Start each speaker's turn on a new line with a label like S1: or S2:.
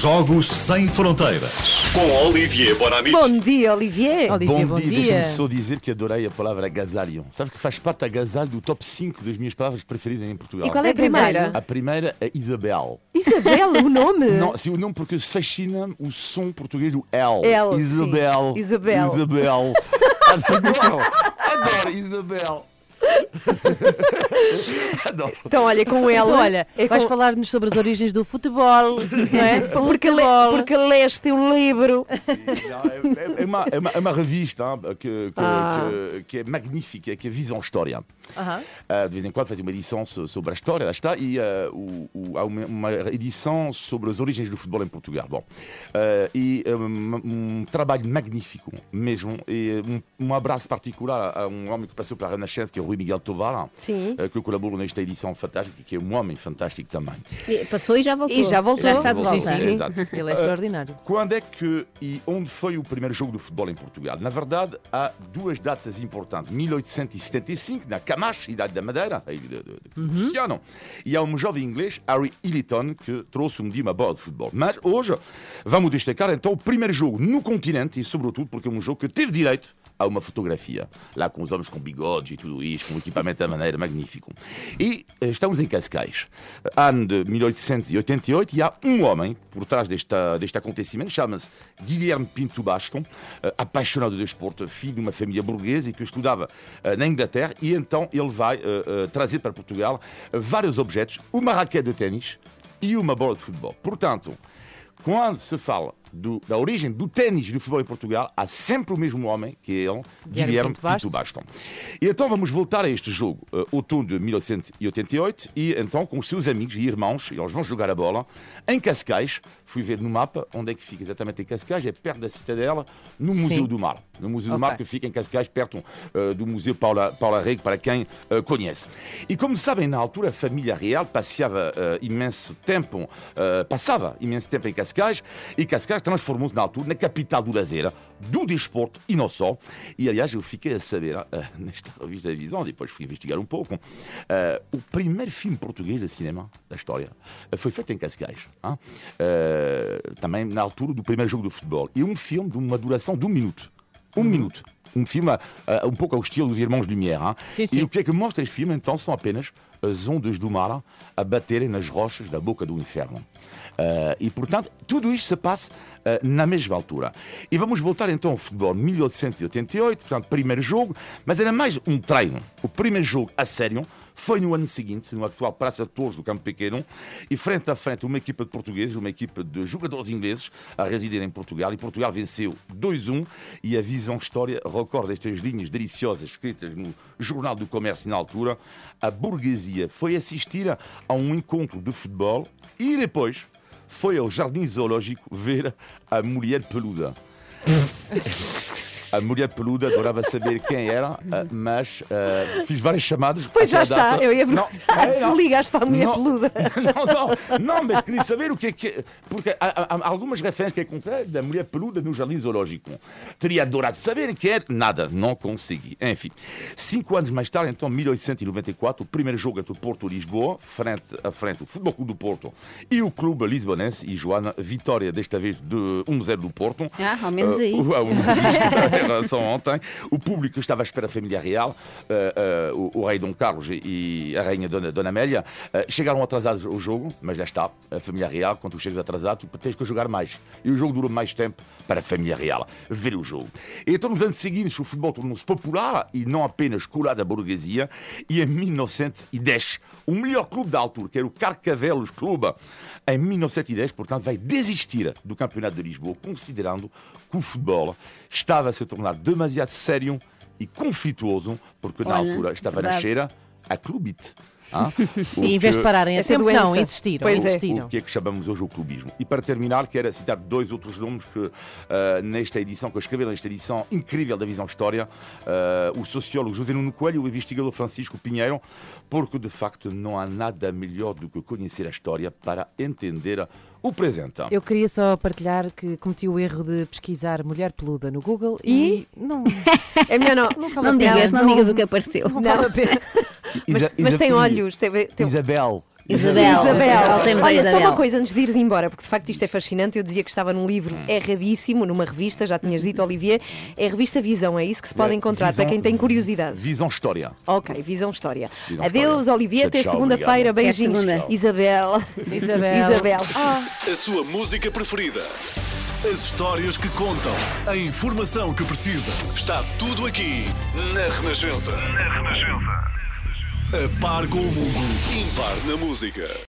S1: Jogos Sem Fronteiras. Com Olivier Bonamici.
S2: Bom dia, Olivier.
S3: Olivier,
S4: bom,
S3: bom
S4: dia,
S3: dia.
S4: deixa-me só dizer que adorei a palavra agasalho. Sabe que faz parte agasalho do top 5 das minhas palavras preferidas em Portugal.
S2: E qual é a primeira?
S4: A primeira é Isabel.
S2: Isabel, o nome?
S4: Não, sim, o nome porque fascina o som português do L.
S2: L, sim.
S4: Isabel.
S2: Isabel.
S4: Isabel. adoro, adoro Isabel. Adoro.
S2: Então, olha, com ela.
S3: Então, olha,
S2: é
S3: vais
S2: com-
S3: falar-nos sobre as origens do futebol, não é?
S2: Porque, le...
S3: Futebol.
S2: porque leste um livro.
S4: Não, é, é uma, é, uma, é uma revista hein, que, que,
S2: Ah.
S4: que, que é magnífica, que é Visão História.
S3: Aham.
S4: Uh, de vez em quando faz uma edição so- sobre a história, lá está, e uh, o- o- há uma, uma edição sobre as origens do futebol em Portugal. Bom, uh, e um, um trabalho magnífico mesmo, e um, um abraço particular a um homem que passou pela Renascença, que é o Rui Miguel Tovar,
S2: Sim.
S4: uh, que eu colaboro nesta edição fantástica, que é um homem fantástico também.
S5: E Passou e já voltou.
S2: E já voltou.
S5: Já está de
S2: Sim,
S5: volta.
S2: sim.
S4: Exato.
S3: Ele é extraordinário.
S4: Quando é que e onde foi o primeiro jogo de futebol em Portugal? Na verdade, há duas datas importantes. 1875, na Camacho, Idade da Madeira, a ilha de, de, de Cristiano. E há um jovem inglês, Harry Illiton, que trouxe um dia uma bola de futebol. Mas hoje, vamos destacar então o primeiro jogo no continente e, sobretudo, porque é um jogo que teve direito a uma fotografia, lá com os homens com bigodes e tudo isso, com um equipamento da maneira magnífico. E eh, estamos em Cascais, ano de 1888, e há um homem por trás desta, deste acontecimento, chama-se Guilherme Pinto Baston, eh, apaixonado de desporto, filho de uma família burguesa e que estudava eh, na Inglaterra, e então ele vai eh, eh, trazer para Portugal vários objetos, uma raquete de ténis e uma bola de futebol. Portanto, quando se fala do- da origem do ténis do futebol em Portugal, há sempre o mesmo homem, que é ele, Guilherme.
S3: Pinto
S4: Baston. E então vamos voltar a este jogo, uh, outono de 1988, e então com os seus amigos e irmãos, eles vão jogar a bola em Cascais. Fui ver no mapa onde é que fica exatamente em Cascais, é perto da Citadela, no
S3: Sim.
S4: Museu do Mar. No Museu do
S3: Ok.
S4: Mar, que fica em Cascais, perto uh, do Museu Paula, Paula Rego, para quem uh, conhece. E como sabem, na altura a família real passeava imenso tempo, passava imenso tempo em Cascais, e Cascais transformou-se na altura na capital do lazer, do desporto e não só. E aliás, eu fiquei a saber, uh, nesta revista da Visão, depois fui investigar um pouco, uh, o primeiro filme português de cinema da história uh, foi feito em Cascais. Uh, também na altura do primeiro jogo de futebol. E um filme de uma duração de um minuto. Um minuto. Um filme uh, um pouco ao estilo dos Irmãos Lumière. hein?
S3: Sim, sim.
S4: E o que é que mostra este filme, então, são apenas as ondas do mar a baterem nas rochas da boca do inferno. Uh, e, portanto, tudo isto se passa uh, na mesma altura. E vamos voltar então ao futebol 1888, portanto, primeiro jogo, mas era mais um treino. O primeiro jogo a sério foi no ano seguinte, no atual Praça de Torres do Campo Pequeno, e frente a frente uma equipa de portugueses, uma equipa de jogadores ingleses a residir em Portugal, e Portugal venceu 2-1, e a Visão História recorda estas linhas deliciosas escritas no Jornal do Comércio na altura, a burguesia foi assistir a um encontro de futebol e depois foi ao Jardim Zoológico ver a mulher peluda. A mulher peluda adorava saber quem era, ah, mas ah, fiz várias chamadas.
S2: Pois já está,
S4: data.
S2: eu ia
S4: Não,
S2: perguntar
S4: é,
S2: se
S4: não.
S2: ligaste para a mulher
S4: Não.
S2: peluda.
S4: Não, não, não, mas queria saber o que é que. Porque há, há- algumas referências que encontrei da mulher peluda no jardim zoológico. Teria adorado saber quem era. Nada, não consegui. Enfim, cinco anos mais tarde, então, 1894, o primeiro jogo entre o Porto e Lisboa, frente a frente, o Futebol Clube do Porto e o Clube Lisbonense. E Joana, vitória desta vez de 1-0 do Porto.
S5: Ah, ao menos aí.
S4: Uh, uh, relação a ontem, o público estava à espera da família real, uh, uh, o, o rei Dom Carlos e a rainha Dona, Dona Amélia. uh, chegaram atrasados ao jogo, mas lá está, a família real, quando tu chegas atrasado, tu tens que jogar mais. E o jogo durou mais tempo para a família real ver o jogo. E então, nos anos seguintes, o futebol tornou-se popular e não apenas colado à burguesia. E em 1910, o melhor clube da altura, que era o Carcavelos Clube, em 1910, portanto, vai desistir do Campeonato de Lisboa, considerando que o futebol estava a se tornar demasiado sério e conflituoso, porque na
S5: Olha,
S4: altura estava na
S5: verdade.
S4: cheira a clubite. O
S3: E em vez de pararem a
S2: é
S3: não,
S2: doença.
S3: existiram.
S2: Pois é.
S3: existiram.
S4: o que é que chamamos hoje o clubismo. E para terminar, quero citar dois outros nomes que ah, nesta edição, que eu escrevi nesta edição incrível da Visão História, ah, o sociólogo José Nuno Coelho e o investigador Francisco Pinheiro, porque de facto não há nada melhor do que conhecer a história para entender o presente.
S3: Eu queria só partilhar que cometi o erro de pesquisar mulher peluda no Google e, não,
S2: É melhor não.
S3: não
S5: Não digas, não digas o que apareceu.
S3: Não vale a pena.
S2: Mas,
S4: Isa-
S2: mas tem olhos. Teve, teve...
S4: Isabel,
S5: Isabel.
S2: Isabel.
S5: À
S2: Olha, só
S5: Isabel.
S2: uma coisa antes de ires embora, porque de facto isto é fascinante. Eu dizia que estava num livro erradíssimo, numa revista, já tinhas dito, Olivier. É a revista Visão, é isso que se pode encontrar
S4: Visão-
S2: para quem tem curiosidade.
S4: Visão História.
S2: Ok, Visão História.
S4: Visão
S2: Adeus,
S4: História.
S2: Olivier, até segunda-feira. Beijinhos.
S5: segunda.
S2: Isabel.
S3: Isabel.
S2: Isabel.
S1: A sua música preferida. As histórias que contam. A informação que precisa. Está tudo aqui na Renascença. Na Renascença. A par com o mundo. Impar na música.